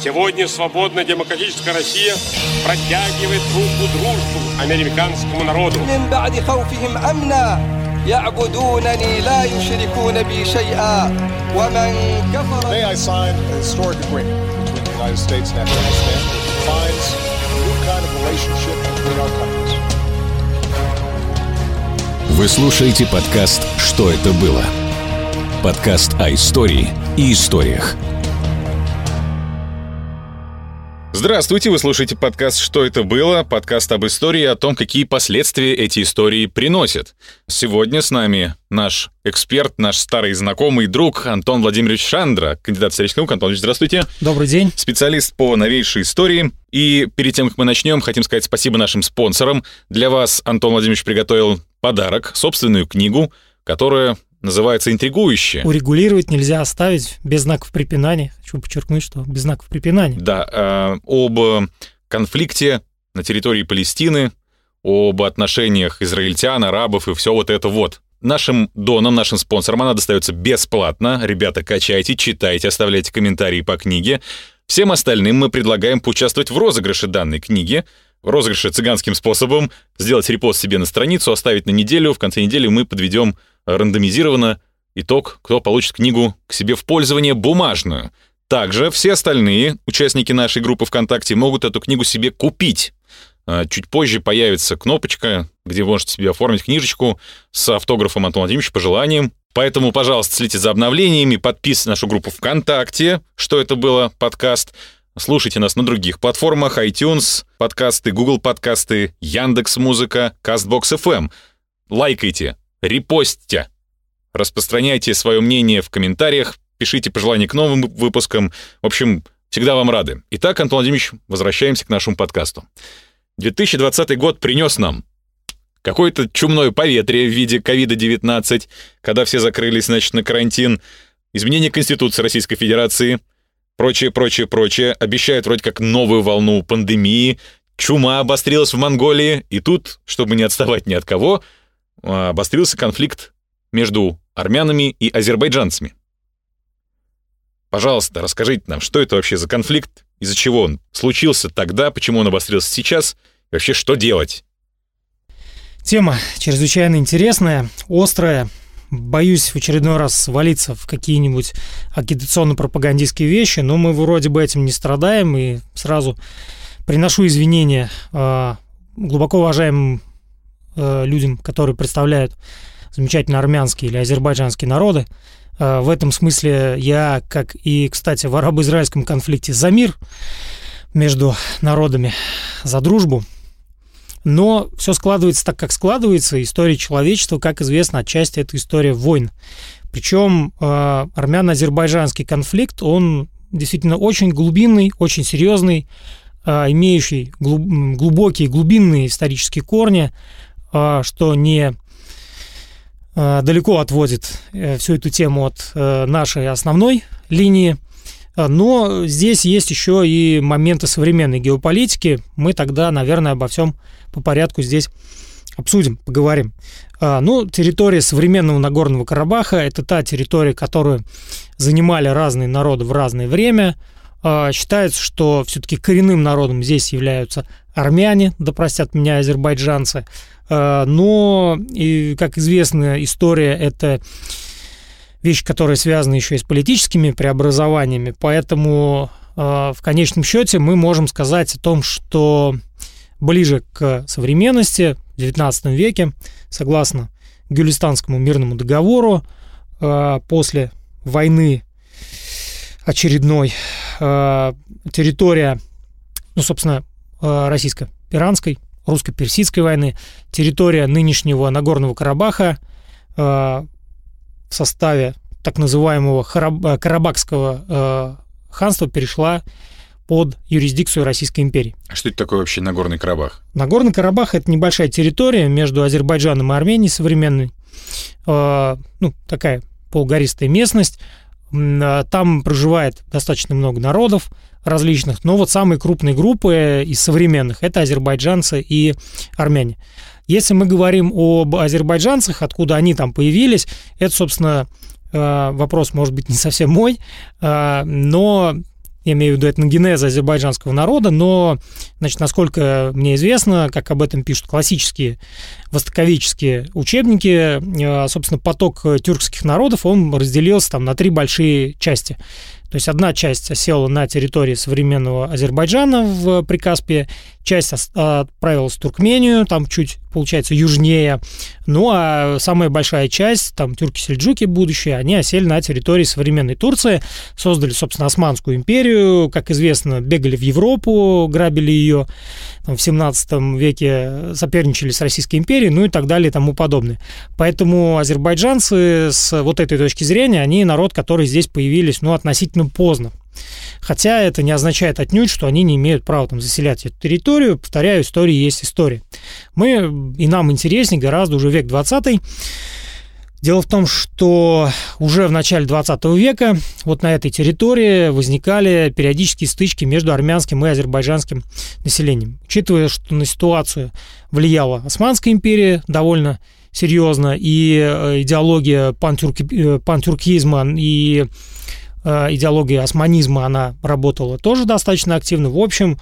Сегодня свободная демократическая Россия протягивает руку дружбу американскому народу. يعبدونني لا يشركون بي شيئا ومن كفر May I sign a historic agreement between the United States and Afghanistan that defines a new kind of relationship between our countries. Вы слушаете подкаст «Что это было?» Подкаст о истории и историях – Здравствуйте, вы слушаете подкаст «Что это было?» Подкаст об истории, о том, какие последствия эти истории приносят. Сегодня с нами наш эксперт, наш старый знакомый друг Антон Владимирович Шандра, кандидат исторических наук. Антон здравствуйте. Добрый день. Специалист по новейшей истории. И перед тем, как мы начнем, хотим сказать спасибо нашим спонсорам. Для вас Антон Владимирович приготовил подарок, собственную книгу, которая называется интригующе. Урегулировать нельзя оставить без знаков препинания. Хочу подчеркнуть, что без знаков препинания. Да, э, об конфликте на территории Палестины, об отношениях израильтян, арабов и все вот это вот. Нашим донам, нашим спонсорам она достается бесплатно. Ребята, качайте, читайте, оставляйте комментарии по книге. Всем остальным мы предлагаем поучаствовать в розыгрыше данной книги в розыгрыше цыганским способом, сделать репост себе на страницу, оставить на неделю. В конце недели мы подведем рандомизированно итог, кто получит книгу к себе в пользование бумажную. Также все остальные участники нашей группы ВКонтакте могут эту книгу себе купить. А, чуть позже появится кнопочка, где вы можете себе оформить книжечку с автографом Антона Владимировича по желаниям. Поэтому, пожалуйста, следите за обновлениями, подписывайтесь на нашу группу ВКонтакте, что это было, подкаст. Слушайте нас на других платформах iTunes, подкасты, Google подкасты, Яндекс Музыка, Castbox FM. Лайкайте, репостите, распространяйте свое мнение в комментариях, пишите пожелания к новым выпускам. В общем, всегда вам рады. Итак, Антон Владимирович, возвращаемся к нашему подкасту. 2020 год принес нам какое-то чумное поветрие в виде ковида-19, когда все закрылись, значит, на карантин, изменение Конституции Российской Федерации — прочее, прочее, прочее. Обещают вроде как новую волну пандемии, чума обострилась в Монголии, и тут, чтобы не отставать ни от кого, обострился конфликт между армянами и азербайджанцами. Пожалуйста, расскажите нам, что это вообще за конфликт, из-за чего он случился тогда, почему он обострился сейчас, и вообще что делать? Тема чрезвычайно интересная, острая, боюсь в очередной раз свалиться в какие-нибудь агитационно-пропагандистские вещи, но мы вроде бы этим не страдаем, и сразу приношу извинения э, глубоко уважаемым э, людям, которые представляют замечательно армянские или азербайджанские народы. Э, в этом смысле я, как и, кстати, в арабо-израильском конфликте за мир между народами, за дружбу – но все складывается так, как складывается. История человечества, как известно, отчасти это история войн. Причем э, армяно-азербайджанский конфликт, он действительно очень глубинный, очень серьезный, имеющий глуб, глубокие, глубинные исторические корни, что не э, далеко отводит э, всю эту тему от э, нашей основной линии. Но здесь есть еще и моменты современной геополитики. Мы тогда, наверное, обо всем по порядку здесь обсудим, поговорим. А, ну, территория современного Нагорного Карабаха – это та территория, которую занимали разные народы в разное время. А, считается, что все-таки коренным народом здесь являются армяне, да простят меня азербайджанцы. А, но, и, как известно, история – это вещь, которая связана еще и с политическими преобразованиями, поэтому в конечном счете мы можем сказать о том, что ближе к современности, в XIX веке, согласно Гюлистанскому мирному договору, э, после войны очередной э, территория, ну, собственно, э, российско-иранской, русско-персидской войны, территория нынешнего Нагорного Карабаха в составе так называемого Карабахского ханства перешла под юрисдикцию Российской империи. А что это такое вообще Нагорный Карабах? Нагорный Карабах – это небольшая территория между Азербайджаном и Арменией современной. Э, ну, такая полугористая местность. Там проживает достаточно много народов различных, но вот самые крупные группы из современных – это азербайджанцы и армяне. Если мы говорим об азербайджанцах, откуда они там появились, это, собственно, э, вопрос, может быть, не совсем мой, э, но я имею в виду этногенеза азербайджанского народа, но, значит, насколько мне известно, как об этом пишут классические востоковеческие учебники, э, собственно, поток тюркских народов, он разделился там на три большие части. То есть одна часть осела на территории современного Азербайджана в Прикаспии, часть отправилась в Туркмению, там чуть, получается, южнее. Ну, а самая большая часть, там тюрки-сельджуки будущие, они осели на территории современной Турции, создали, собственно, Османскую империю, как известно, бегали в Европу, грабили ее там, в 17 веке, соперничали с Российской империей, ну и так далее и тому подобное. Поэтому азербайджанцы с вот этой точки зрения, они народ, который здесь появились, ну, относительно поздно. Хотя это не означает отнюдь, что они не имеют права там заселять эту территорию. Повторяю, история есть история. Мы, и нам интереснее гораздо уже век 20 Дело в том, что уже в начале 20 века вот на этой территории возникали периодические стычки между армянским и азербайджанским населением. Учитывая, что на ситуацию влияла Османская империя довольно серьезно, и э, идеология пантюрки, э, пантюркизма и идеология османизма, она работала тоже достаточно активно. В общем,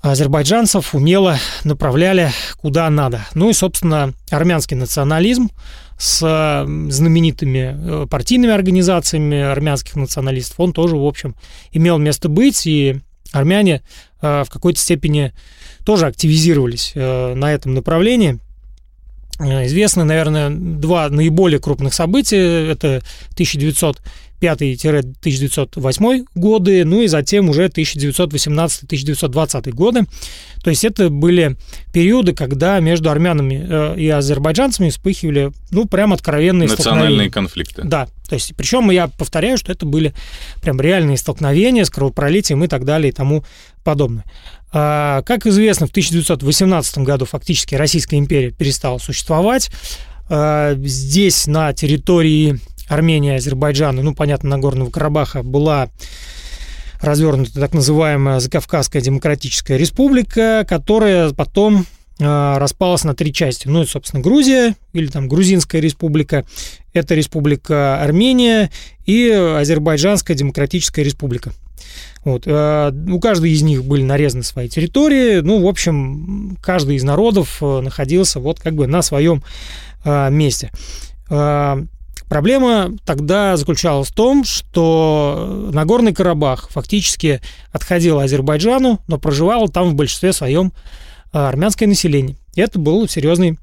азербайджанцев умело направляли куда надо. Ну и, собственно, армянский национализм с знаменитыми э, партийными организациями армянских националистов, он тоже, в общем, имел место быть, и армяне э, в какой-то степени тоже активизировались на этом направлении. Известны, наверное, два наиболее крупных события. Это 1900 1905-1908 годы, ну и затем уже 1918-1920 годы. То есть это были периоды, когда между армянами э, и азербайджанцами вспыхивали, ну, прям откровенные Национальные конфликты. Да, то есть, причем я повторяю, что это были прям реальные столкновения с кровопролитием и так далее и тому подобное. А, как известно, в 1918 году фактически Российская империя перестала существовать. А, здесь, на территории Армения, Азербайджана, ну, понятно, Нагорного Карабаха была развернута так называемая Закавказская Демократическая Республика, которая потом э, распалась на три части. Ну, и, собственно, Грузия или там Грузинская республика, это республика Армения и Азербайджанская Демократическая Республика. Вот. Э, у каждой из них были нарезаны свои территории. Ну, в общем, каждый из народов э, находился вот как бы на своем месте. Проблема тогда заключалась в том, что Нагорный Карабах фактически отходил Азербайджану, но проживало там в большинстве своем э, армянское население. И это было серьезной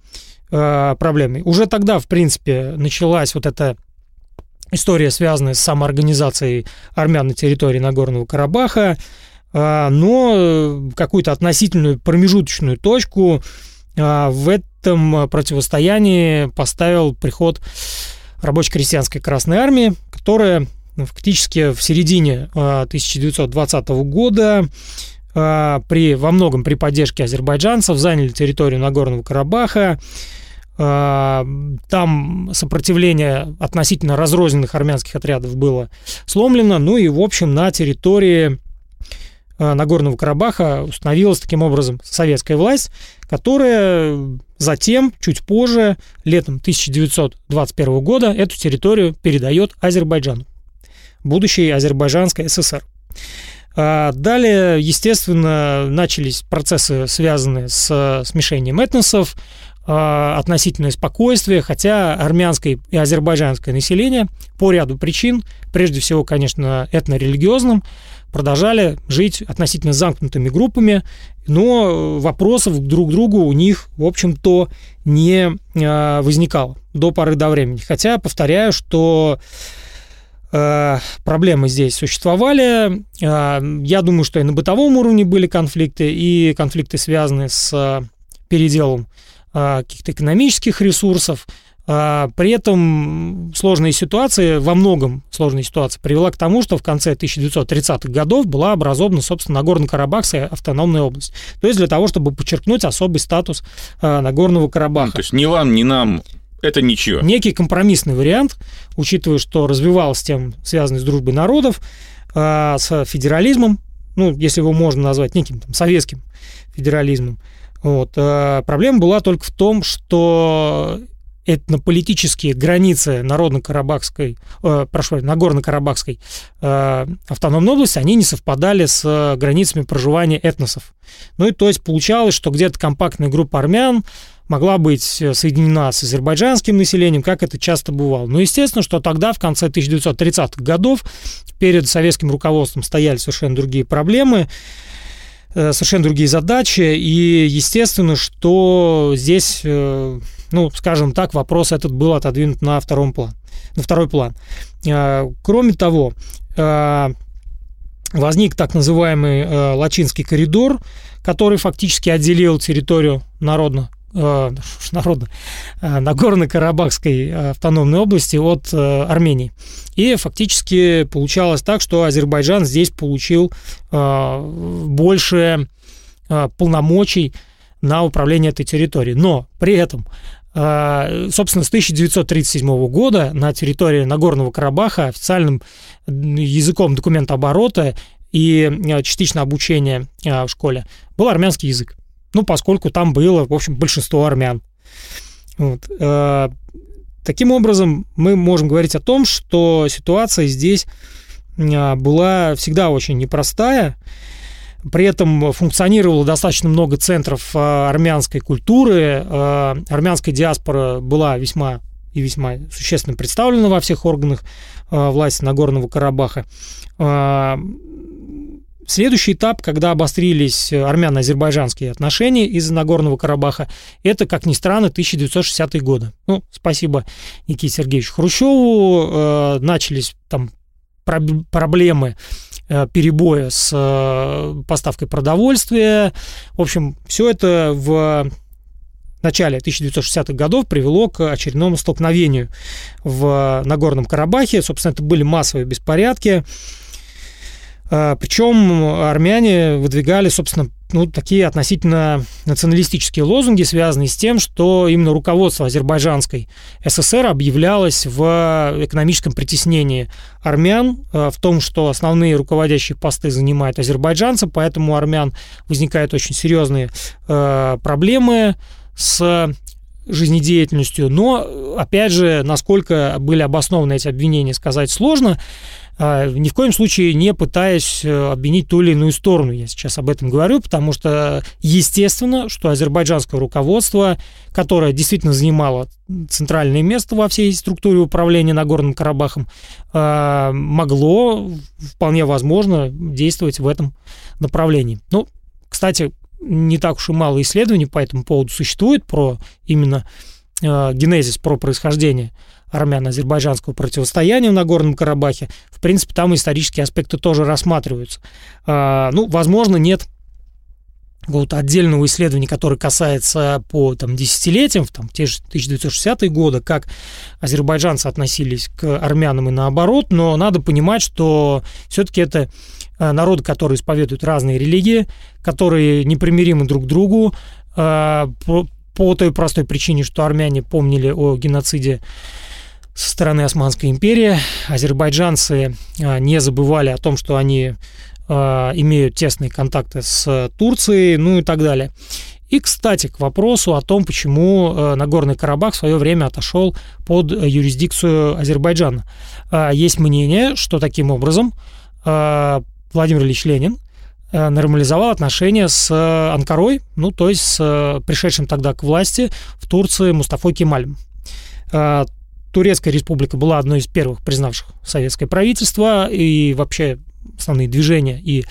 э, проблемой. Уже тогда, в принципе, началась вот эта история, связанная с самоорганизацией армян на территории Нагорного Карабаха, э, но какую-то относительную промежуточную точку в этом противостоянии поставил приход рабоче-крестьянской Красной Армии, которая ну, фактически в середине 1920 а, года а, при, во многом при поддержке азербайджанцев заняли территорию Нагорного Карабаха. А, там сопротивление относительно разрозненных армянских отрядов было сломлено. Ну и, в общем, на территории Нагорного Карабаха установилась таким образом советская власть, которая затем, чуть позже, летом 1921 года, эту территорию передает Азербайджану, будущей Азербайджанской ССР. А далее, естественно, начались процессы, связанные с смешением этносов, относительное спокойствие, хотя армянское и азербайджанское население по ряду причин, прежде всего, конечно, этнорелигиозным, продолжали жить относительно замкнутыми группами, но вопросов друг к другу у них, в общем-то, не а, возникало до поры до времени. Хотя, повторяю, что а, проблемы здесь существовали. Я думаю, что и на бытовом уровне были конфликты, и конфликты, связанные с переделом каких-то экономических ресурсов – а, при этом сложная ситуация, во многом сложная ситуация, привела к тому, что в конце 1930-х годов была образована, собственно, Нагорно-Карабахская автономная область. То есть для того, чтобы подчеркнуть особый статус а, Нагорного Карабаха. Ну, то есть ни вам, ни нам это ничего. Некий компромиссный вариант, учитывая, что развивалась тем, связанный с дружбой народов, а, с федерализмом, ну, если его можно назвать неким там, советским федерализмом. Вот. Проблема была только в том, что этнополитические границы Народно-Карабахской, э, прошу, Нагорно-Карабахской э, автономной области, они не совпадали с э, границами проживания этносов. Ну и то есть получалось, что где-то компактная группа армян могла быть э, соединена с азербайджанским населением, как это часто бывало. Но естественно, что тогда, в конце 1930-х годов, перед советским руководством стояли совершенно другие проблемы, совершенно другие задачи, и естественно, что здесь, э, ну, скажем так, вопрос этот был отодвинут на, втором план, на второй план. Кроме того, возник так называемый Лачинский коридор, который фактически отделил территорию народно э, народно, э, Нагорно-Карабахской э, автономной области от э, Армении. И фактически получалось так, что Азербайджан здесь получил э, больше э, полномочий на управление этой территорией. Но при этом э, Собственно, с 1937 года на территории Нагорного Карабаха официальным языком документооборота и э, частично обучения в школе был армянский язык ну, поскольку там было, в общем, большинство армян. Вот. Э, таким образом, мы можем говорить о том, что ситуация здесь э, была всегда очень непростая. При этом функционировало достаточно много центров э, армянской культуры. Армянская диаспора была весьма и весьма существенно представлена во всех органах власти Нагорного Карабаха. Следующий этап, когда обострились армяно-азербайджанские отношения из Нагорного Карабаха, это, как ни странно, 1960-е годы. Ну, спасибо Никите Сергеевичу Хрущеву. Э, начались там проблемы э, перебоя с э, поставкой продовольствия. В общем, все это в начале 1960-х годов привело к очередному столкновению в Нагорном Карабахе. Собственно, это были массовые беспорядки. А, Причем армяне выдвигали, собственно, ну, такие относительно националистические лозунги, связанные с тем, что именно руководство азербайджанской ССР объявлялось в экономическом притеснении армян, а, в том, что основные руководящие посты занимают азербайджанцы, поэтому у армян возникают очень серьезные э, проблемы с жизнедеятельностью. Но, опять же, насколько были обоснованы эти обвинения, сказать сложно. А, ни в коем случае не пытаясь э, обвинить ту или иную сторону. Я сейчас об этом говорю, потому что естественно, что азербайджанское руководство, которое действительно занимало центральное место во всей структуре управления Нагорным Карабахом, а, могло, вполне возможно, действовать в этом направлении. Ну, кстати, не так уж и мало исследований по этому поводу существует про именно э, генезис, про происхождение армяно-азербайджанского противостояния в Нагорном Карабахе. В принципе, там исторические аспекты тоже рассматриваются. А, ну, возможно, нет какого-то отдельного исследования, которое касается по там, десятилетиям, в там, те же 1960-е годы, как азербайджанцы относились к армянам и наоборот, но надо понимать, что все-таки это а, народы, которые исповедуют разные религии, которые непримиримы друг к другу, а, по, той простой причине, что армяне помнили о геноциде со стороны Османской империи. Азербайджанцы а, не забывали о том, что они имеют тесные контакты с Турцией, ну и так далее. И, кстати, к вопросу о том, почему а, Нагорный Карабах в свое время отошел под юрисдикцию Азербайджана. Есть мнение, что таким образом Владимир Ильич Ленин нормализовал отношения с Анкарой, ну, то есть с пришедшим тогда к власти в Турции Мустафой Кемалем. Турецкая республика была одной из первых признавших советское правительство и вообще основные движения и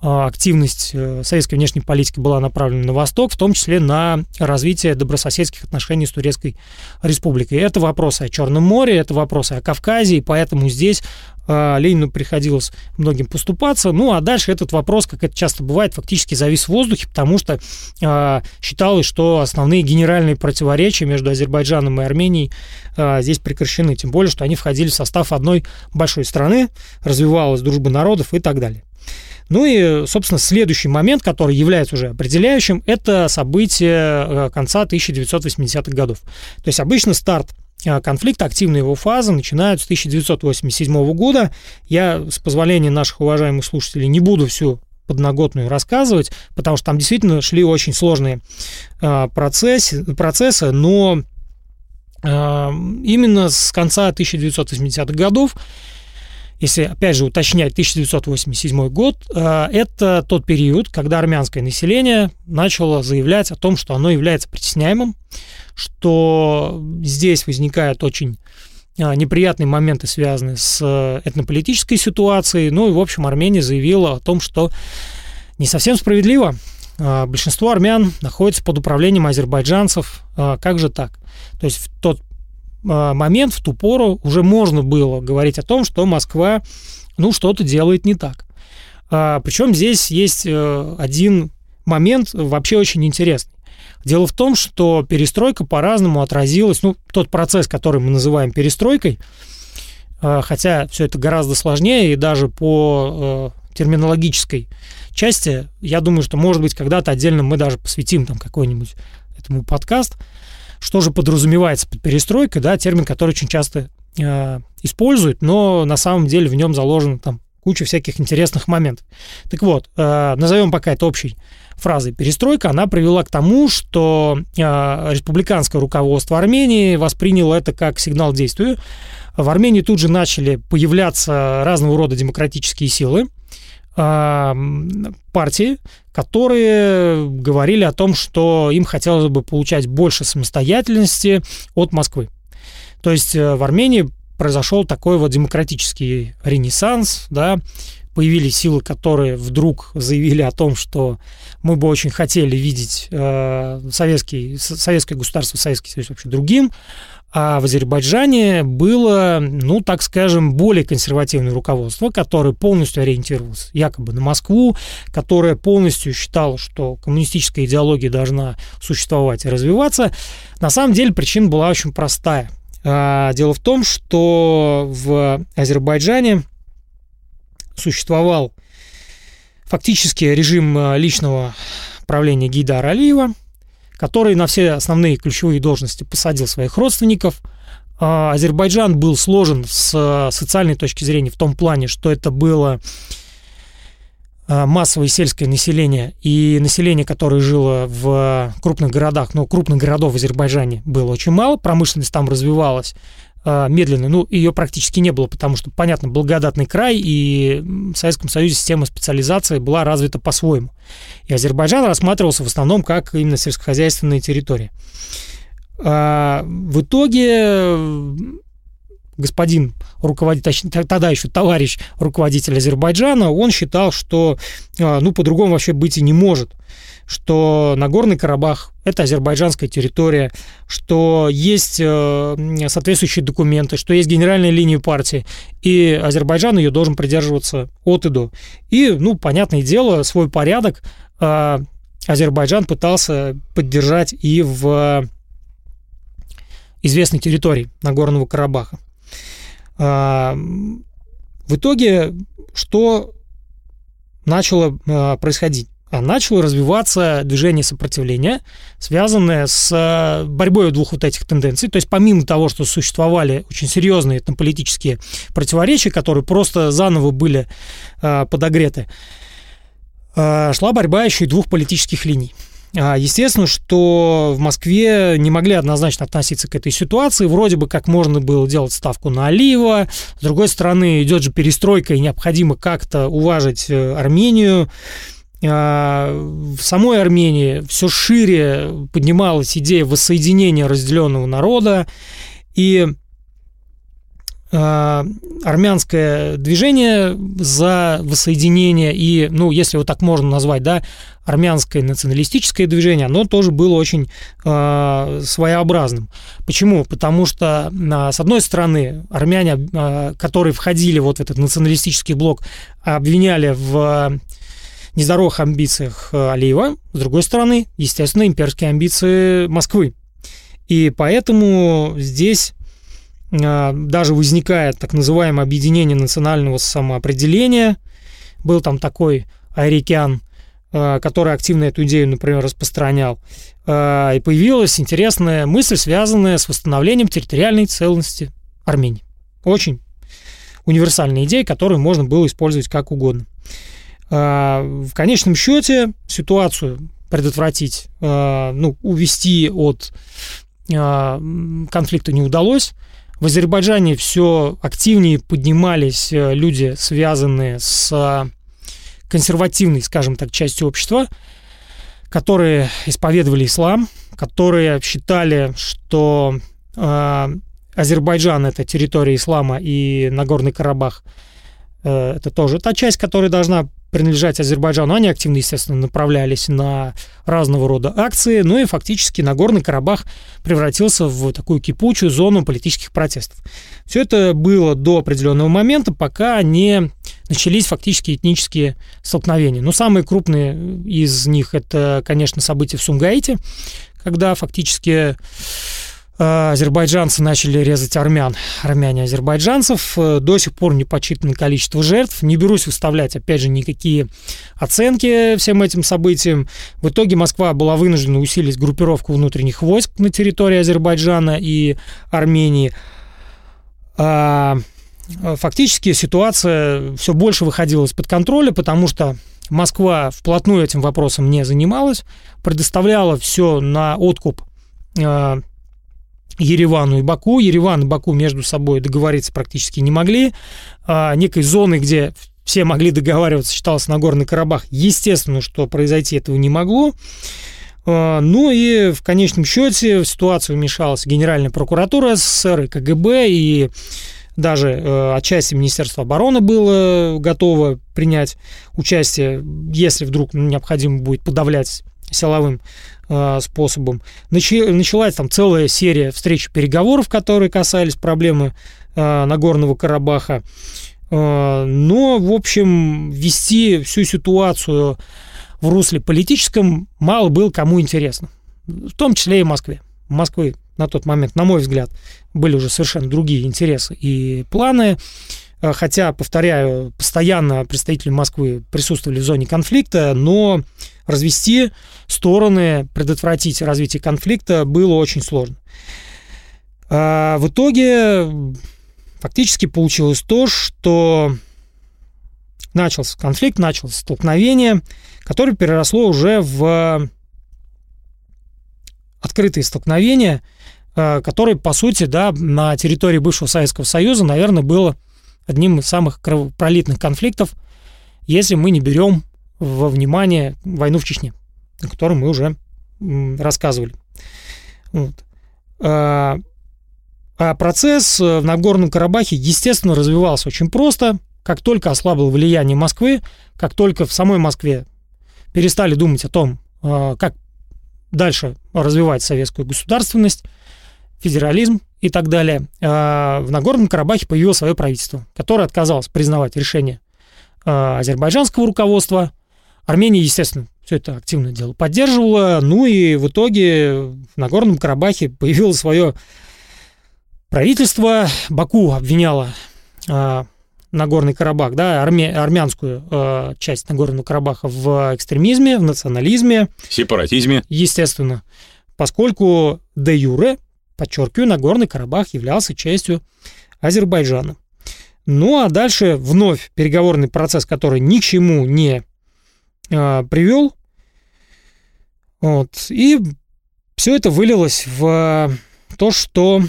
активность э, советской внешней политики была направлена на восток, в том числе на развитие добрососедских отношений с Турецкой республикой. Это вопросы о Черном море, это вопросы о Кавказе, и поэтому здесь а, Ленину приходилось многим поступаться. Ну, а дальше этот вопрос, как это часто бывает, фактически завис в воздухе, потому что э, считалось, что основные генеральные противоречия между Азербайджаном и Арменией э, здесь прекращены. Тем более, что они входили в состав одной большой страны, развивалась дружба народов и так далее. Ну и, собственно, следующий момент, который является уже определяющим, это события э, конца 1980-х годов. То есть обычно старт э, конфликта, активная его фаза начинают с 1987 года. Я, с позволения наших уважаемых слушателей, не буду всю подноготную рассказывать, потому что там действительно шли очень сложные э, процессы, процессы но именно с конца 1980-х годов если, опять же, уточнять 1987 год, э, это тот период, когда армянское население начало заявлять о том, что оно является притесняемым, что здесь возникают очень э, неприятные моменты, связанные с этнополитической ситуацией. Ну и, в общем, Армения заявила о том, что не совсем справедливо. Э, большинство армян находится под управлением азербайджанцев. Как же так? То есть в тот момент, в ту пору, уже можно было говорить о том, что Москва, ну, что-то делает не так. А, причем здесь есть э, один момент вообще очень интересный. Дело в том, что перестройка по-разному отразилась, ну, тот процесс, который мы называем перестройкой, э, хотя все это гораздо сложнее, и даже по э, терминологической части, я думаю, что, может быть, когда-то отдельно мы даже посвятим там какой-нибудь этому подкаст, что же подразумевается под перестройкой, да, термин, который очень часто э, используют, но на самом деле в нем заложена там куча всяких интересных моментов. Так вот, э, назовем пока это общей фразой перестройка, она привела к тому, что э, республиканское руководство Армении восприняло это как сигнал действию. В Армении тут же начали появляться разного рода демократические силы, партии, которые говорили о том, что им хотелось бы получать больше самостоятельности от Москвы. То есть э, в Армении произошел такой вот демократический ренессанс, да, появились силы, которые вдруг заявили о том, что мы бы очень хотели видеть э, советский, советское государство, Советский Союз вообще другим, а в Азербайджане было, ну, так скажем, более консервативное руководство, которое полностью ориентировалось якобы на Москву, которое полностью считало, что коммунистическая идеология должна существовать и развиваться. На самом деле причина была очень простая. А, дело в том, что в Азербайджане существовал фактически режим а, личного правления Гейдара Алиева – который на все основные ключевые должности посадил своих родственников. А, Азербайджан был сложен с социальной точки зрения в том плане, что это было массовое сельское население и население, которое жило в крупных городах, но крупных городов в Азербайджане было очень мало, промышленность там развивалась, а, медленной. Ну, ее практически не было, потому что, понятно, благодатный край, и в Советском Союзе система специализации была развита по-своему. И Азербайджан рассматривался в основном как именно сельскохозяйственная территория. А, в итоге господин руководитель, тогда еще товарищ руководитель Азербайджана, он считал, что а, ну, по-другому вообще быть и не может что Нагорный Карабах – это азербайджанская территория, что есть э, соответствующие документы, что есть генеральная линия партии, и Азербайджан ее должен придерживаться от и до. И, ну, понятное дело, свой порядок э, Азербайджан пытался поддержать и в известной территории Нагорного Карабаха. А, в итоге, что начало происходить? А начало развиваться движение сопротивления, связанное с э, борьбой двух вот этих тенденций. То есть помимо того, что существовали очень серьезные там, политические противоречия, которые просто заново были подогреты, шла борьба еще и двух политических линий. А, естественно, что в Москве не могли однозначно относиться к этой ситуации. Вроде бы как можно было делать ставку на Алиева. С другой стороны, идет же перестройка, и необходимо как-то уважить э, Армению. А, в самой Армении все шире поднималась идея воссоединения разделенного народа, и армянское движение за воссоединение и, ну, если вот так можно назвать, да, армянское националистическое движение, оно тоже было очень э, своеобразным. Почему? Потому что, э, с одной стороны, армяне, э, которые входили вот в этот националистический блок, обвиняли в нездоровых амбициях э, Алиева, с другой стороны, естественно, имперские амбиции Москвы. И поэтому здесь э, даже возникает так называемое объединение национального самоопределения. Был там такой Айрикян, э, который активно эту идею, например, распространял. И появилась интересная мысль, связанная с восстановлением территориальной целостности Армении. Очень универсальная идея, которую можно было использовать как угодно. А, в конечном счете ситуацию предотвратить, а, ну, увести от конфликта не удалось. В Азербайджане все активнее поднимались люди, связанные с консервативной, скажем так, частью общества, которые исповедовали ислам, которые считали, что э, Азербайджан это территория ислама и Нагорный Карабах э, это тоже та часть, которая должна принадлежать Азербайджану. Они активно, естественно, направлялись на разного рода акции, ну и фактически Нагорный Карабах превратился в такую кипучую зону политических протестов. Все это было до определенного момента, пока не начались фактически этнические столкновения. Но самые крупные из них это, конечно, события в Сумгаите, когда фактически азербайджанцы начали резать армян, армяне азербайджанцев. Э, до сих пор не подсчитано количество жертв. Не берусь выставлять, опять же, никакие оценки всем этим событиям. В итоге Москва была вынуждена усилить группировку внутренних войск на территории Азербайджана и Армении. А, фактически ситуация все больше выходила из-под контроля, потому что Москва вплотную этим вопросом не занималась, предоставляла все на откуп э, Еревану и Баку. Ереван и Баку между собой договориться практически не могли. А некой зоны, где все могли договариваться, считался Нагорный Карабах. Естественно, что произойти этого не могло. А, ну и в конечном счете в ситуацию вмешалась Генеральная прокуратура СССР и КГБ, и даже э, отчасти Министерство обороны было готово принять участие, если вдруг необходимо будет подавлять силовым э, способом. Началась там целая серия встреч переговоров, которые касались проблемы э, Нагорного Карабаха. Э, но, в общем, вести всю ситуацию в русле политическом мало было кому интересно. В том числе и Москве. Москвы на тот момент, на мой взгляд, были уже совершенно другие интересы и планы. Хотя, повторяю, постоянно представители Москвы присутствовали в зоне конфликта, но развести стороны, предотвратить развитие конфликта было очень сложно. А в итоге фактически получилось то, что начался конфликт, началось столкновение, которое переросло уже в открытые столкновения, э, которые, по сути, да, на территории бывшего Советского Союза, наверное, было одним из самых кровопролитных конфликтов, если мы не берем во внимание войну в Чечне, о которой мы уже рассказывали. Вот. А, а процесс в Нагорном Карабахе, естественно, развивался очень просто. Как только ослабло влияние Москвы, как только в самой Москве перестали думать о том, а, как дальше развивать советскую государственность, федерализм и так далее, а, в Нагорном Карабахе появилось свое правительство, которое отказалось признавать решение азербайджанского руководства. Армения, естественно, все это активно дело поддерживала. Ну и в итоге в Нагорном Карабахе появилось свое правительство. Баку обвиняла а, Нагорный Карабах, да, армя, армянскую э, часть Нагорного Карабаха в экстремизме, в национализме. Сепаратизме. Естественно. Поскольку де юре, подчеркиваю, Нагорный Карабах являлся частью Азербайджана. Ну а дальше вновь переговорный процесс, который ни к чему не э, привел. Вот. И все это вылилось в то, что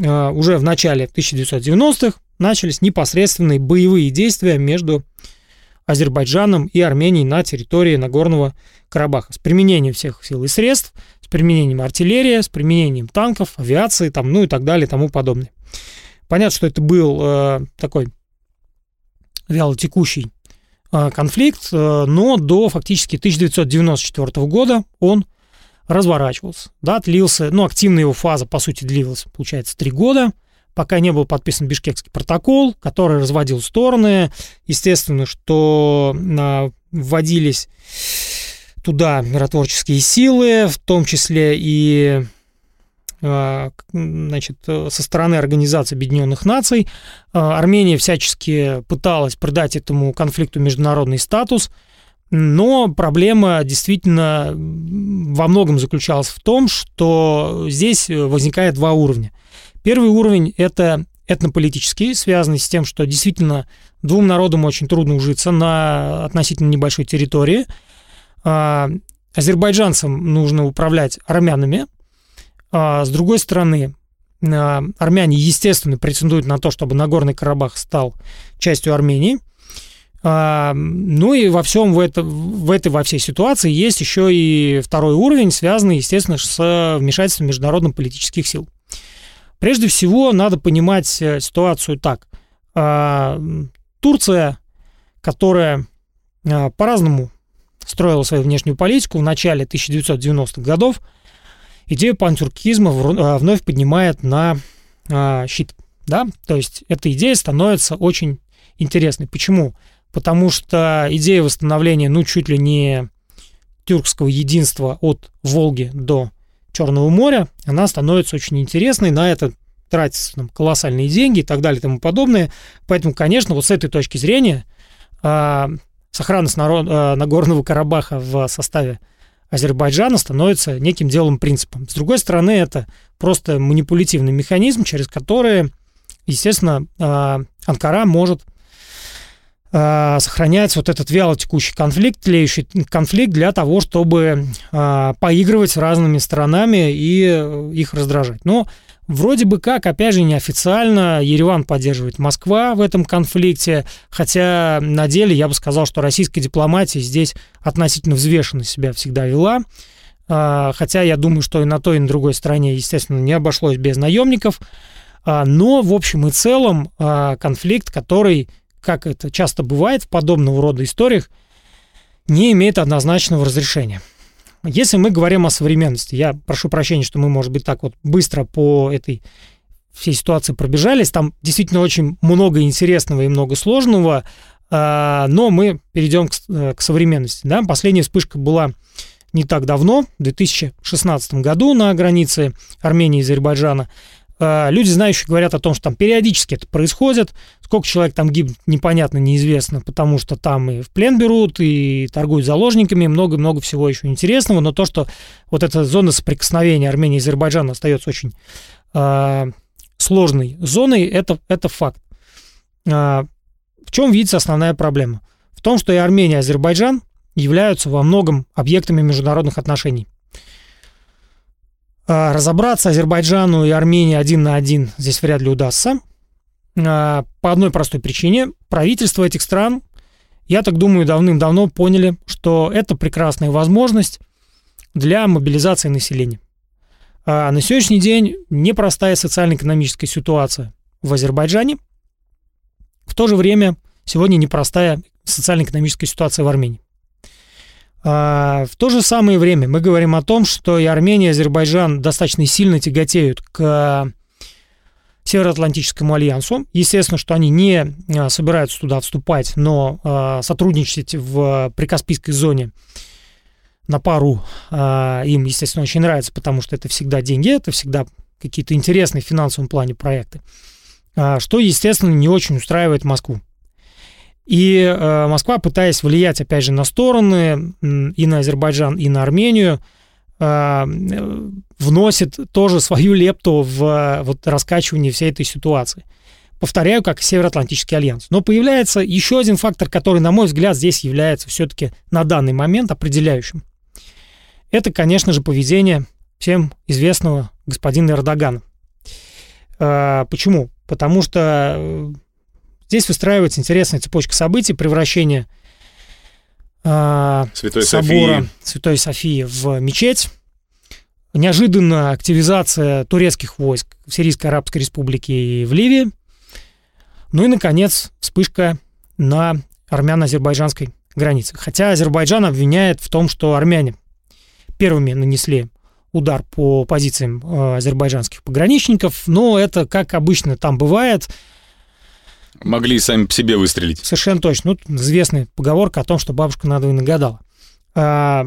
э, уже в начале 1990-х начались непосредственные боевые действия между Азербайджаном и Арменией на территории Нагорного Карабаха с применением всех сил и средств, с применением артиллерии, с применением танков, авиации, там, ну и так далее, тому подобное. Понятно, что это был э, такой вялотекущий конфликт, э, но до фактически 1994 года он разворачивался, да, длился, ну, активная его фаза, по сути, длилась, получается, три года – пока не был подписан Бишкекский протокол, который разводил стороны. Естественно, что а, вводились туда миротворческие силы, в том числе и значит, со стороны Организации Объединенных Наций. А, Армения всячески пыталась придать этому конфликту международный статус, но проблема действительно во многом заключалась в том, что здесь возникает два уровня – Первый уровень – это этнополитический, связанный с тем, что действительно двум народам очень трудно ужиться на относительно небольшой территории. А, азербайджанцам нужно управлять армянами, с другой стороны, а, армяне, естественно, претендуют на то, чтобы Нагорный Карабах стал частью Армении. А, ну и во всем в, это, в этой, во всей ситуации есть еще и второй уровень, связанный, естественно, с вмешательством международных политических сил. Прежде всего, надо понимать э, ситуацию так. А, Турция, которая по-разному строила свою внешнюю политику в начале 1990-х годов, идею пантюркизма а, вновь поднимает на а, щит. Да? То есть эта идея становится очень интересной. Почему? Потому что идея восстановления, ну, чуть ли не тюркского единства от Волги до Черного моря, она становится очень интересной. На это тратятся там, колоссальные деньги и так далее и тому подобное. Поэтому, конечно, вот с этой точки зрения э, сохранность народ, э, Нагорного Карабаха в составе Азербайджана становится неким делом принципом. С другой стороны, это просто манипулятивный механизм, через который, естественно, а, Анкара может а, сохранять вот этот вяло текущий конфликт, тлеющий конфликт для того, чтобы а, поигрывать с разными сторонами и их раздражать. Но Вроде бы как, опять же, неофициально Ереван поддерживает Москва в этом конфликте, хотя на деле я бы сказал, что российская дипломатия здесь относительно взвешенно себя всегда вела. А, хотя я думаю, что и на той, и на другой стороне, естественно, не обошлось без наемников. А, но, в общем и целом, а, конфликт, который, как это часто бывает в подобного рода историях, не имеет однозначного разрешения. Если мы говорим о современности, я прошу прощения, что мы, может быть, так вот быстро по этой всей ситуации пробежались, там действительно очень много интересного и много сложного, а, но мы перейдем э, к современности. Да? Последняя вспышка была не так давно, в 2016 году на границе Армении и Азербайджана. А, люди, знающие, говорят о том, что там периодически это происходит. Сколько человек там гибнет, непонятно, неизвестно, потому что там и в плен берут, и торгуют заложниками, много-много всего еще интересного. Но то, что вот эта зона соприкосновения Армении и Азербайджана остается очень э, сложной зоной, это, это факт. Э, в чем видится основная проблема? В том, что и Армения, и Азербайджан являются во многом объектами международных отношений. А, разобраться Азербайджану и Армении один на один здесь вряд ли удастся. А, по одной простой причине. Правительства этих стран, я так думаю, давным-давно поняли, что это прекрасная возможность для мобилизации населения. А на сегодняшний день непростая социально-экономическая ситуация в Азербайджане. В то же время сегодня непростая социально-экономическая ситуация в Армении. А, в то же самое время мы говорим о том, что и Армения, и Азербайджан достаточно сильно тяготеют к Североатлантическому альянсу. Естественно, что они не а, собираются туда вступать, но а, сотрудничать в прикаспийской зоне на пару им, естественно, очень нравится, потому что это всегда деньги, это всегда какие-то интересные в финансовом плане проекты, что, естественно, не очень устраивает Москву. И э, Москва, пытаясь влиять, опять же, на стороны, и на Азербайджан, и на Армению, э, вносит тоже свою лепту в вот, раскачивание всей этой ситуации. Повторяю, как Североатлантический альянс. Но появляется еще один фактор, который, на мой взгляд, здесь является все-таки на данный момент определяющим. Это, конечно же, поведение всем известного господина Эрдогана. Э, почему? Потому что Здесь выстраивается интересная цепочка событий, превращение э, Святой собора Софии. Святой Софии в мечеть, неожиданная активизация турецких войск в Сирийской Арабской Республике и в Ливии, ну и, наконец, вспышка на армяно-азербайджанской границе. Хотя Азербайджан обвиняет в том, что армяне первыми нанесли удар по позициям э, азербайджанских пограничников, но это, как обычно там бывает, Могли сами себе выстрелить. Совершенно точно. Ну, известная поговорка о том, что бабушка надо и нагадала. А,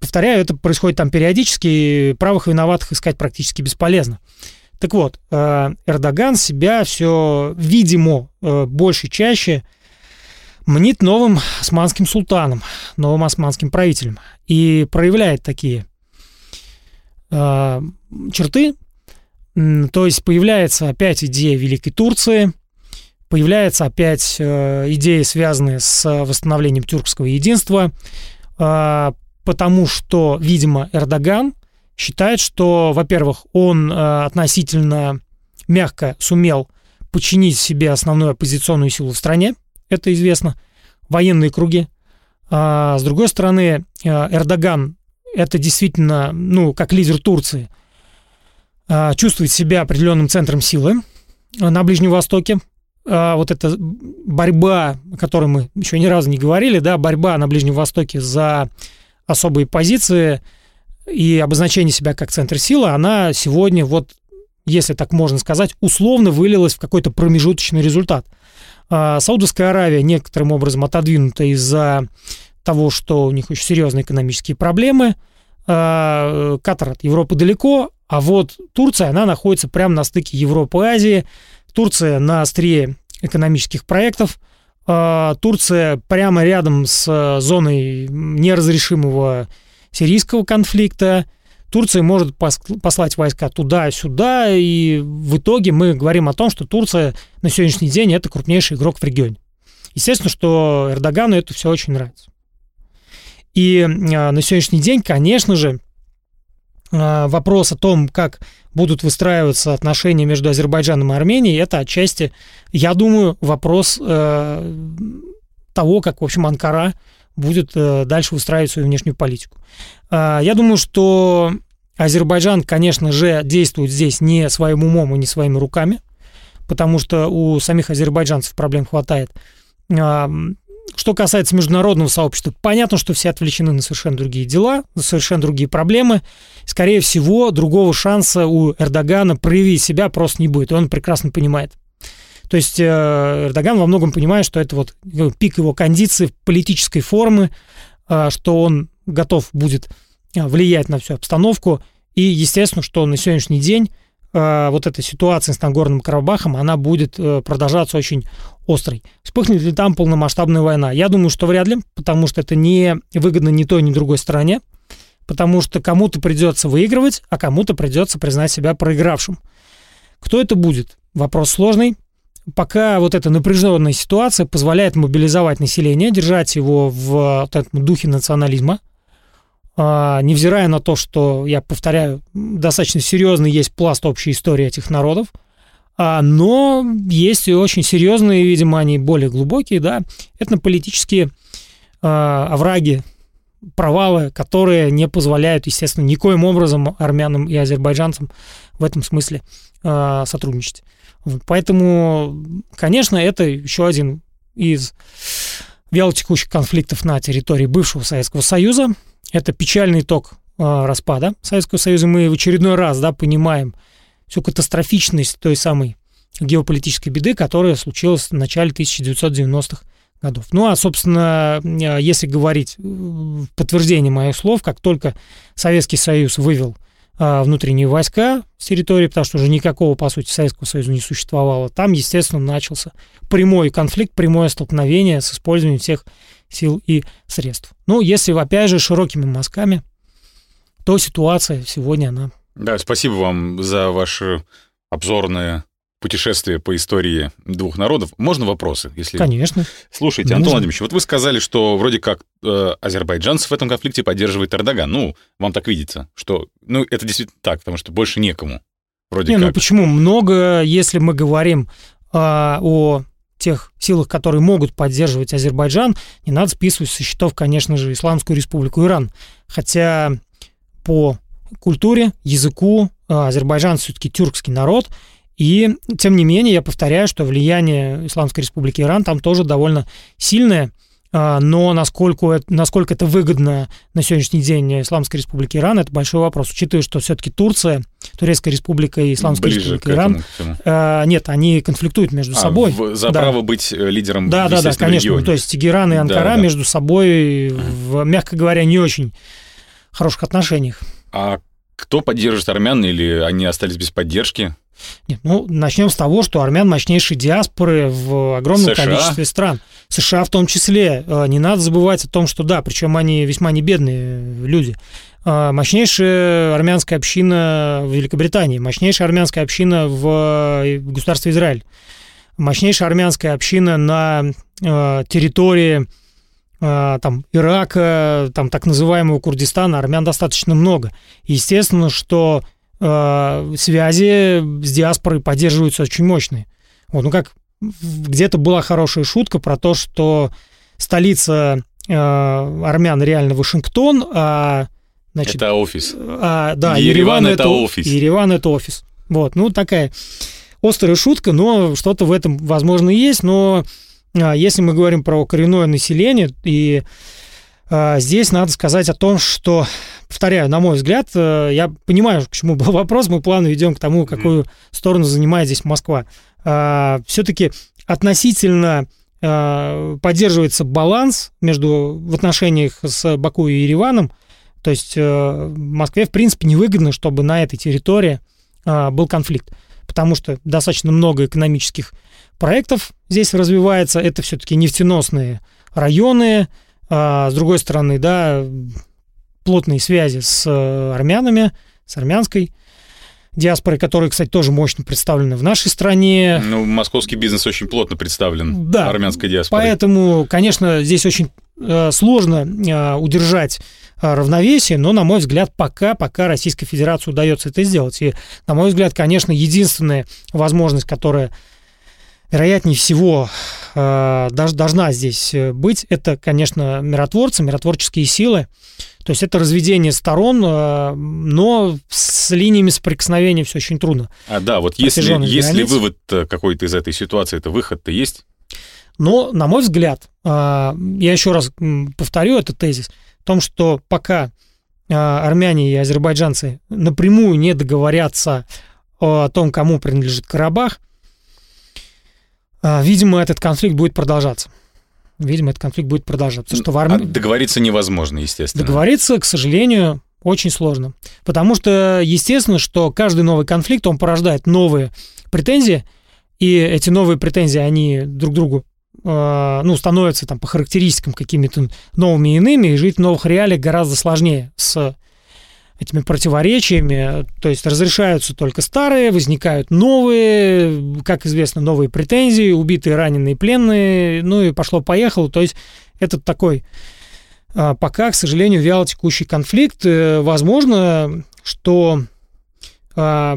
повторяю, это происходит там периодически, правых и виноватых искать практически бесполезно. Так вот, а, Эрдоган себя все, видимо, а, больше и чаще мнит новым османским султаном, новым османским правителем. И проявляет такие а, черты. То есть появляется опять идея Великой Турции, появляется опять э, идеи, связанные с восстановлением тюркского единства, э, потому что, видимо, Эрдоган считает, что, во-первых, он э, относительно мягко сумел подчинить себе основную оппозиционную силу в стране, это известно, военные круги. А с другой стороны, Эрдоган это действительно, ну, как лидер Турции, чувствует себя определенным центром силы на Ближнем Востоке. А вот эта борьба, о которой мы еще ни разу не говорили, да, борьба на Ближнем Востоке за особые позиции и обозначение себя как центр силы, она сегодня вот если так можно сказать, условно вылилось в какой-то промежуточный результат. А, Саудовская Аравия некоторым образом отодвинута из-за того, что у них очень серьезные экономические проблемы. А, Катар от Европы далеко, а вот Турция, она находится прямо на стыке Европы и Азии. Турция на острие экономических проектов. А, Турция прямо рядом с зоной неразрешимого сирийского конфликта. Турция может послать войска туда-сюда, и в итоге мы говорим о том, что Турция на сегодняшний день это крупнейший игрок в регионе. Естественно, что Эрдогану это все очень нравится. И а, на сегодняшний день, конечно же, а, вопрос о том, как будут выстраиваться отношения между Азербайджаном и Арменией, это отчасти, я думаю, вопрос э, того, как, в общем, Анкара будет э, дальше выстраивать свою внешнюю политику. А, я думаю, что Азербайджан, конечно же, действует здесь не своим умом и не своими руками, потому что у самих азербайджанцев проблем хватает. Что касается международного сообщества, понятно, что все отвлечены на совершенно другие дела, на совершенно другие проблемы. Скорее всего, другого шанса у Эрдогана проявить себя просто не будет, и он прекрасно понимает. То есть э, Эрдоган во многом понимает, что это вот пик его кондиции политической формы, э, что он готов будет э, влиять на всю обстановку. И, естественно, что на сегодняшний день вот эта ситуация с Нагорным Карабахом, она будет продолжаться очень острой. Вспыхнет ли там полномасштабная война? Я думаю, что вряд ли, потому что это не выгодно ни той, ни другой стороне, потому что кому-то придется выигрывать, а кому-то придется признать себя проигравшим. Кто это будет? Вопрос сложный пока вот эта напряженная ситуация позволяет мобилизовать население, держать его в вот этом духе национализма, невзирая на то, что, я повторяю, достаточно серьезный есть пласт общей истории этих народов, а, но есть и очень серьезные, видимо, они более глубокие, да, это политические а, овраги, провалы, которые не позволяют, естественно, никоим образом армянам и азербайджанцам в этом смысле сотрудничать. Поэтому, конечно, это еще один из вялотекущих конфликтов на территории бывшего Советского Союза. Это печальный итог э, распада Советского Союза. Мы в очередной раз да, понимаем всю катастрофичность той самой геополитической беды, которая случилась в начале 1990-х годов. Ну а, собственно, э, если говорить в подтверждение моих слов, как только Советский Союз вывел а, внутренние войска с территории, потому что уже никакого, по сути, Советского Союза не существовало. Там, естественно, начался прямой конфликт, прямое столкновение с использованием всех сил и средств. Ну, если, опять же, широкими мазками, то ситуация сегодня, она... Да, спасибо вам за ваши обзорные путешествие по истории двух народов. Можно вопросы? Если... Конечно. Слушайте, Антон Владимирович, вот вы сказали, что вроде как э, азербайджанцев в этом конфликте поддерживает Эрдоган. Ну, вам так видится, что... Ну, это действительно так, потому что больше некому. Вроде Не, ну как. ну почему? Много, если мы говорим э, о тех силах, которые могут поддерживать Азербайджан, не надо списывать со счетов, конечно же, Исламскую республику Иран. Хотя по культуре, языку э, Азербайджан все-таки тюркский народ, и, тем не менее, я повторяю, что влияние Исламской Республики Иран там тоже довольно сильное, но насколько, насколько это выгодно на сегодняшний день Исламской Республике Иран, это большой вопрос, учитывая, что все-таки Турция, Турецкая Республика и Исламская Ближе Республика Иран, а, нет, они конфликтуют между а, собой. В, за да. право быть э, лидером да, Да, да, конечно. Регионе. То есть Тегеран и Анкара да, да. между собой, в, мягко говоря, не очень хороших отношениях. А кто поддерживает армян или они остались без поддержки? Нет, ну, начнем с того, что армян мощнейшие диаспоры в огромном США? количестве стран. США в том числе. Э, не надо забывать о том, что да, причем они весьма не бедные люди. Э, мощнейшая армянская община в Великобритании, мощнейшая армянская община в э, государстве Израиль, мощнейшая армянская община на территории там Ирака, там так называемого Курдистана, армян достаточно много. Естественно, что э, связи с диаспорой поддерживаются очень мощные. Вот, ну как где-то была хорошая шутка про то, что столица э, армян реально Вашингтон, а значит, это офис. А, да, Ереван, Ереван это, это офис. Ереван это офис. Вот, ну такая острая шутка, но что-то в этом, возможно, есть, но а, если мы говорим про коренное население, и а, здесь надо сказать о том, что, повторяю, на мой взгляд, э, я понимаю, к чему был вопрос, мы плавно идем к тому, какую сторону занимает здесь Москва. А, Все-таки относительно поддерживается баланс между в отношениях с Баку и Ереваном. То есть э, Москве, в принципе, невыгодно, чтобы на этой территории был конфликт, потому что достаточно много экономических проектов здесь развивается. Это все-таки нефтеносные районы. А, с другой стороны, да, плотные связи с э, армянами, с армянской диаспорой, которая, кстати, тоже мощно представлена в нашей стране. Ну, московский бизнес очень плотно представлен да, армянской диаспорой. Поэтому, конечно, здесь очень э, сложно э, удержать равновесие, но, на мой взгляд, пока, пока Российской Федерации удается это сделать. И, на мой взгляд, конечно, единственная возможность, которая вероятнее всего, э, должна здесь э, быть, это, конечно, миротворцы, миротворческие силы. То есть это разведение сторон, э, но с линиями соприкосновения все очень трудно. А да, вот если, если вывод какой-то из этой ситуации, это выход-то есть? Но, на мой взгляд, я еще раз повторю этот тезис, в том, что пока армяне и азербайджанцы напрямую не договорятся о том, кому принадлежит Карабах, видимо, этот конфликт будет продолжаться. Видимо, этот конфликт будет продолжаться. Что в армии... А договориться невозможно, естественно. Договориться, к сожалению, очень сложно. Потому что, естественно, что каждый новый конфликт, он порождает новые претензии, и эти новые претензии, они друг другу э, ну, становятся там по характеристикам какими-то новыми и иными, и жить в новых реалиях гораздо сложнее с этими противоречиями. То есть разрешаются только старые, возникают новые, как известно, новые претензии, убитые, раненые, пленные, ну и пошло-поехало. То есть это такой а, пока, к сожалению, вяло текущий конфликт. Э, возможно, что а,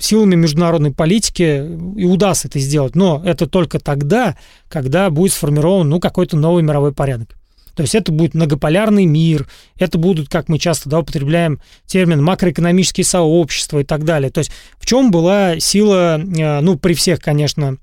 силами международной политики и удастся это сделать, но это только тогда, когда будет сформирован ну, какой-то новый мировой порядок. То есть это будет многополярный мир, это будут, как мы часто да, употребляем термин, макроэкономические сообщества и так далее. То есть в чем была сила, э, ну, при всех, конечно,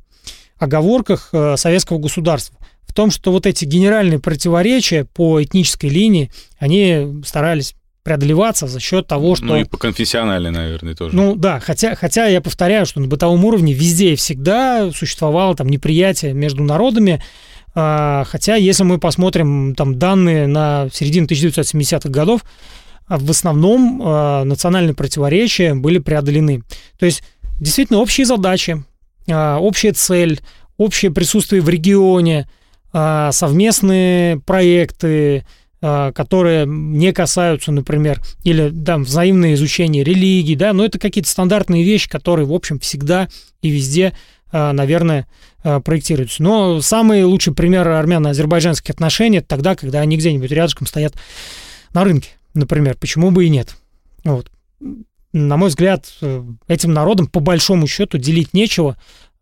оговорках э, советского государства? В том, что вот эти генеральные противоречия по этнической линии, они старались преодолеваться за счет того, что... Ну и по конфессиональной, наверное, тоже. Ну да, хотя, хотя я повторяю, что на бытовом уровне везде и всегда существовало там неприятие между народами, хотя, если мы посмотрим там данные на середину 1970-х годов, а, в основном а, национальные противоречия были преодолены. То есть, действительно, общие задачи, общая цель, общее присутствие в регионе, совместные проекты, которые не касаются, например, или там взаимное изучение религии, да, но это какие-то стандартные вещи, которые, в общем, всегда и везде, наверное, Э, проектируются. Но самый лучший пример армяно-азербайджанских отношений это тогда, когда они где-нибудь рядышком стоят на рынке, например. Почему бы и нет? Вот. На мой взгляд, э, этим народам по большому счету делить нечего.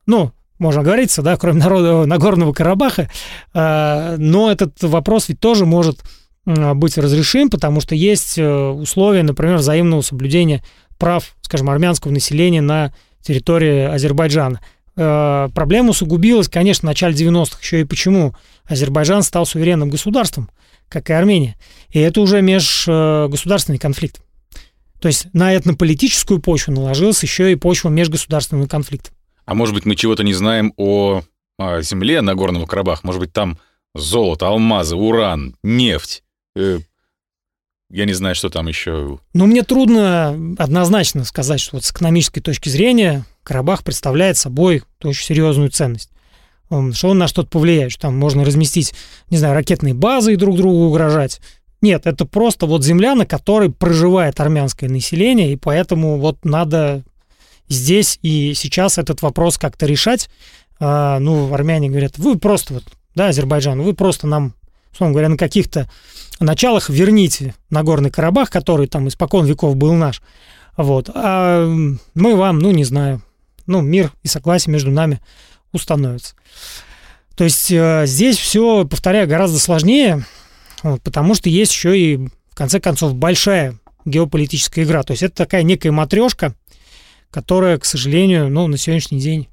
Ну, можно говориться, да, кроме народа Нагорного Карабаха, э, но этот вопрос ведь тоже может быть разрешим, потому что есть условия, например, взаимного соблюдения прав, скажем, армянского населения на территории Азербайджана. Э, проблема усугубилась, конечно, в начале 90-х. Еще и почему? Азербайджан стал суверенным государством, как и Армения. И это уже межгосударственный конфликт. То есть на этнополитическую почву наложилась еще и почва межгосударственного конфликта. А может быть, мы чего-то не знаем о, о земле Нагорного Карабаха? Может быть, там золото, алмазы, уран, нефть? Э, я не знаю, что там еще. Ну, мне трудно однозначно сказать, что вот с экономической точки зрения Карабах представляет собой очень серьезную ценность. Что он на что-то повлияет, что там можно разместить, не знаю, ракетные базы и друг другу угрожать. Нет, это просто вот земля, на которой проживает армянское население, и поэтому вот надо здесь и сейчас этот вопрос как-то решать. А, ну, армяне говорят, вы просто вот, да, Азербайджан, вы просто нам условно говоря, на каких-то началах верните Нагорный Карабах, который там испокон веков был наш. Вот. А мы вам, ну, не знаю, ну, мир и согласие между нами установится. То есть э, здесь все, повторяю, гораздо сложнее, вот, потому что есть еще и, в конце концов, большая геополитическая игра. То есть это такая некая матрешка, которая, к сожалению, ну, на сегодняшний день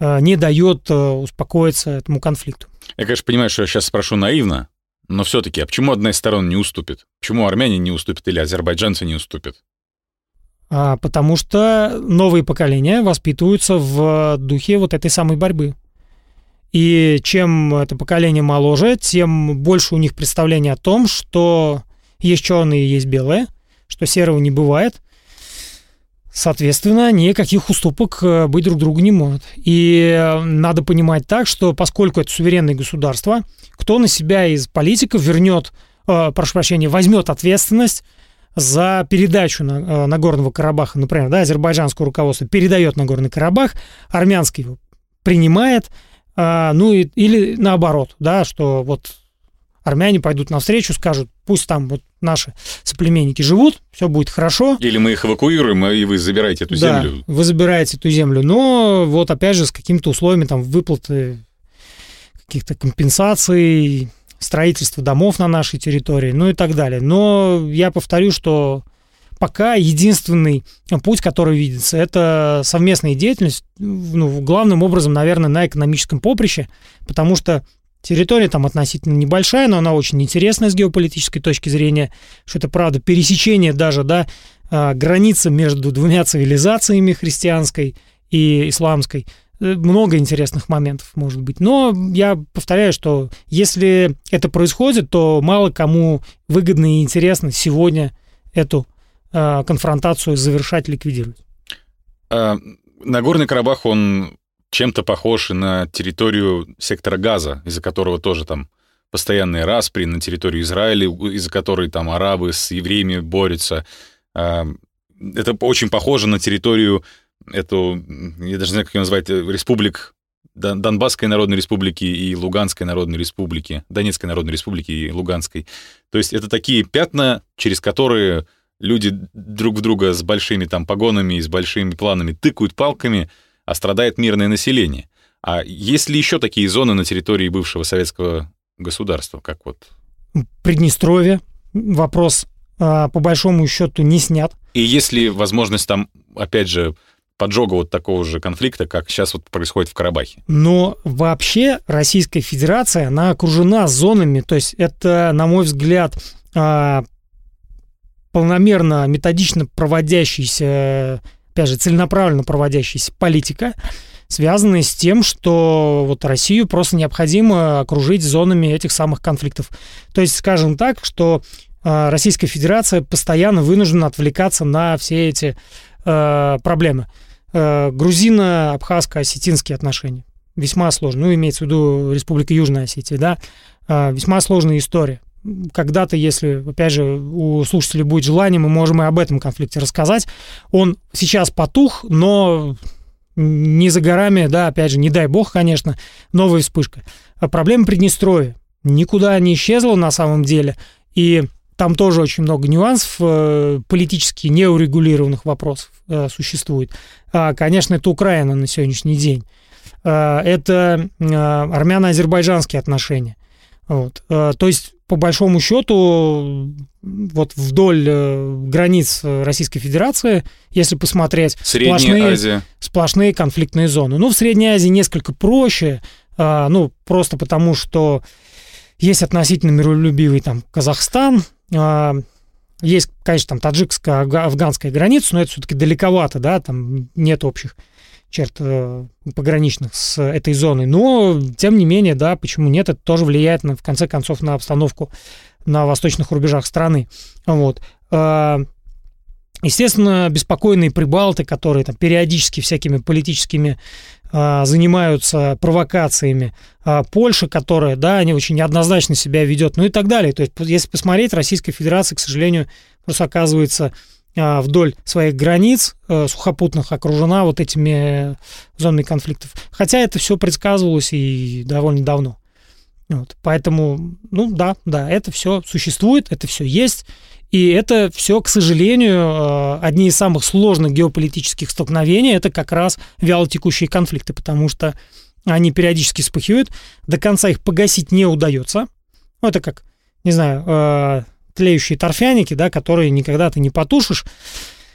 э, не дает э, успокоиться этому конфликту. Я, конечно, понимаю, что я сейчас спрошу наивно, но все-таки, а почему одна из сторон не уступит? Почему армяне не уступят или азербайджанцы не уступят? А, потому что новые поколения воспитываются в духе вот этой самой борьбы. И чем это поколение моложе, тем больше у них представление о том, что есть черные и есть белые, что серого не бывает. Соответственно, никаких уступок э, быть друг другу не может. И э, надо понимать так, что поскольку это суверенное государство, кто на себя из политиков вернет, э, прошу прощения, возьмет ответственность за передачу на, э, Нагорного Карабаха, например, да, азербайджанское руководство передает Нагорный Карабах, армянский его принимает, э, ну и, или наоборот, да, что вот армяне пойдут навстречу, скажут, пусть там вот наши соплеменники живут, все будет хорошо. Или мы их эвакуируем, и вы забираете эту да, землю. вы забираете эту землю, но вот опять же с какими-то условиями там выплаты каких-то компенсаций, строительства домов на нашей территории, ну и так далее. Но я повторю, что пока единственный путь, который видится, это совместная деятельность, ну, главным образом, наверное, на экономическом поприще, потому что Территория там относительно небольшая, но она очень интересная с геополитической точки зрения, что это, правда, пересечение даже, да, а, границы между двумя цивилизациями, христианской и исламской. Э, много интересных моментов может быть. Но я повторяю, что если это происходит, то мало кому выгодно и интересно сегодня эту э, конфронтацию завершать, ликвидировать. А, Нагорный Карабах, он чем-то похож на территорию сектора Газа, из-за которого тоже там постоянные распри на территорию Израиля, из-за которой там арабы с евреями борются. А, это очень похоже на территорию эту, я даже не знаю, как ее назвать, э, республик Донбасской Народной Республики и Луганской Народной Республики, Донецкой Народной Республики и Луганской. То есть это такие пятна, через которые люди друг в друга с большими там погонами и с большими планами тыкают палками, а страдает мирное население. А есть ли еще такие зоны на территории бывшего советского государства, как вот... Приднестровье. Вопрос а, по большому счету не снят. И есть ли возможность там, опять же, поджога вот такого же конфликта, как сейчас вот происходит в Карабахе. Но вообще Российская Федерация, она окружена зонами, то есть это, на мой взгляд, а, полномерно, методично проводящаяся, опять же, целенаправленно проводящаяся политика, связанная с тем, что вот Россию просто необходимо окружить зонами этих самых конфликтов. То есть, скажем так, что а, Российская Федерация постоянно вынуждена отвлекаться на все эти э, проблемы э, грузино-абхазско-осетинские отношения. Весьма сложно. Ну, имеется в виду Республика Южная Осетия, да. Э, весьма сложная история. Когда-то, если, опять же, у слушателей будет желание, мы можем и об этом конфликте рассказать. Он сейчас потух, но не за горами, да, опять же, не дай бог, конечно, новая вспышка. А проблема Приднестровья никуда не исчезла на самом деле, и там тоже очень много нюансов, э, политически неурегулированных вопросов э, существует. А, конечно, это Украина на сегодняшний день. А, это а, армяно-азербайджанские отношения. Вот. То есть, по большому счету, вот вдоль э, границ Российской Федерации, если посмотреть, Средняя сплошные, Азия. сплошные конфликтные зоны. Ну, в Средней Азии несколько проще, ну, просто потому что есть относительно миролюбивый там Казахстан, есть, конечно, там таджикская, афганская граница, но это все-таки далековато, да, там нет общих черт э, пограничных с этой зоной. Но, тем не менее, да, почему нет, это тоже влияет, на, в конце концов, на обстановку на восточных рубежах страны. Вот. А, естественно, беспокойные прибалты, которые там периодически всякими политическими а, занимаются провокациями. А, Польша, которая, да, они очень неоднозначно себя ведет, ну и так далее. То есть, если посмотреть, Российская Федерация, к сожалению, просто оказывается а, вдоль своих границ сухопутных окружена вот этими зонами конфликтов. Хотя это все предсказывалось и довольно давно. Вот, поэтому, ну да, да, это все существует, это все есть. И это все, к сожалению, э, одни из самых сложных геополитических столкновений, это как раз вялотекущие конфликты, потому что они периодически вспыхивают, до конца их погасить не удается. Ну, это как, не знаю, э, тлеющие торфяники, да, которые никогда ты не потушишь,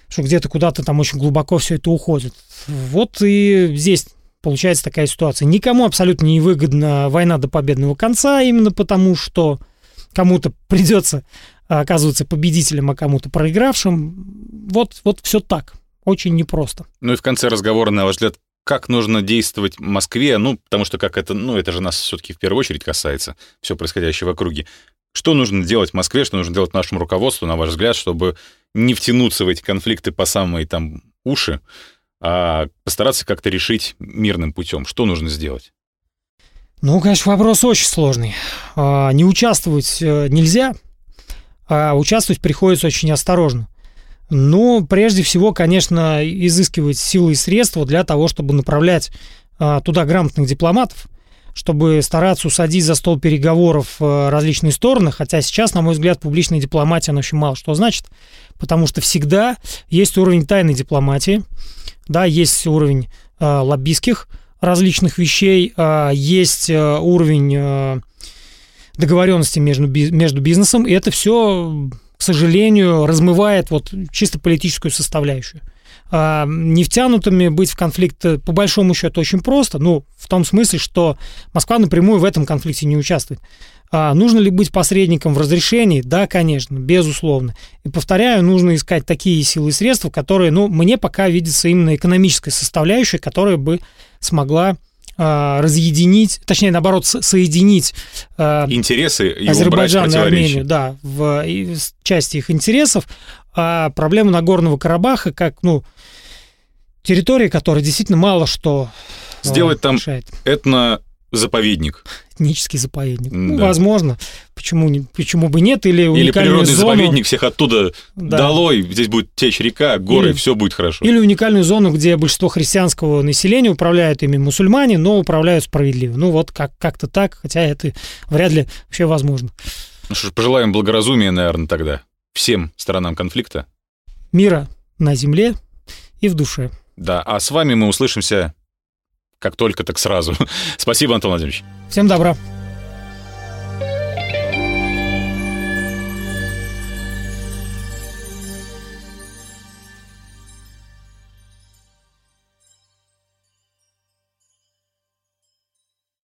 что где-то куда-то там очень глубоко все это уходит. Вот и здесь получается такая ситуация. Никому абсолютно не выгодна война до победного конца, именно потому что кому-то придется оказываться победителем, а кому-то проигравшим. Вот, вот все так. Очень непросто. Ну и в конце разговора, на ваш взгляд, как нужно действовать в Москве, ну, потому что как это, ну, это же нас все-таки в первую очередь касается, все происходящее в округе. Что нужно делать в Москве, что нужно делать нашему руководству, на ваш взгляд, чтобы не втянуться в эти конфликты по самые там уши, а постараться как-то решить мирным путем? Что нужно сделать? Ну, конечно, вопрос очень сложный. А, не участвовать э, нельзя, а участвовать приходится очень осторожно. Но прежде всего, конечно, изыскивать силы и средства для того, чтобы направлять а, туда грамотных дипломатов, чтобы стараться усадить за стол переговоров э, различные стороны, хотя сейчас, на мой взгляд, публичная дипломатия, она очень мало что значит, потому что всегда есть уровень тайной дипломатии, да, есть уровень э, лоббистских различных вещей, э, есть э, уровень договоренности между, между бизнесом, и это все к сожалению, размывает вот чисто политическую составляющую. А не втянутыми быть в конфликт, по большому счету, очень просто, ну, в том смысле, что Москва напрямую в этом конфликте не участвует. А нужно ли быть посредником в разрешении? Да, конечно, безусловно. И повторяю, нужно искать такие силы и средства, которые, ну, мне пока видится именно экономическая составляющая, которая бы смогла разъединить, точнее, наоборот, соединить а, интересы и Азербайджан и Армению, да, в части их интересов. А проблема Нагорного Карабаха, как, ну, территория, которая действительно мало что Сделать там решает. этно заповедник. Этнический заповедник. Ну, да. возможно. Почему, не, почему бы нет? Или, или природный зону... заповедник всех оттуда да. долой. Здесь будет течь река, горы, или, все будет хорошо. Или уникальную зону, где большинство христианского населения управляют ими мусульмане, но управляют справедливо. Ну вот как- как-то так, хотя это вряд ли вообще возможно. Ну что ж, пожелаем благоразумия, наверное, тогда всем сторонам конфликта. Мира на земле и в душе. Да, а с вами мы услышимся как только, так сразу. Спасибо, Антон Владимирович. Всем добра.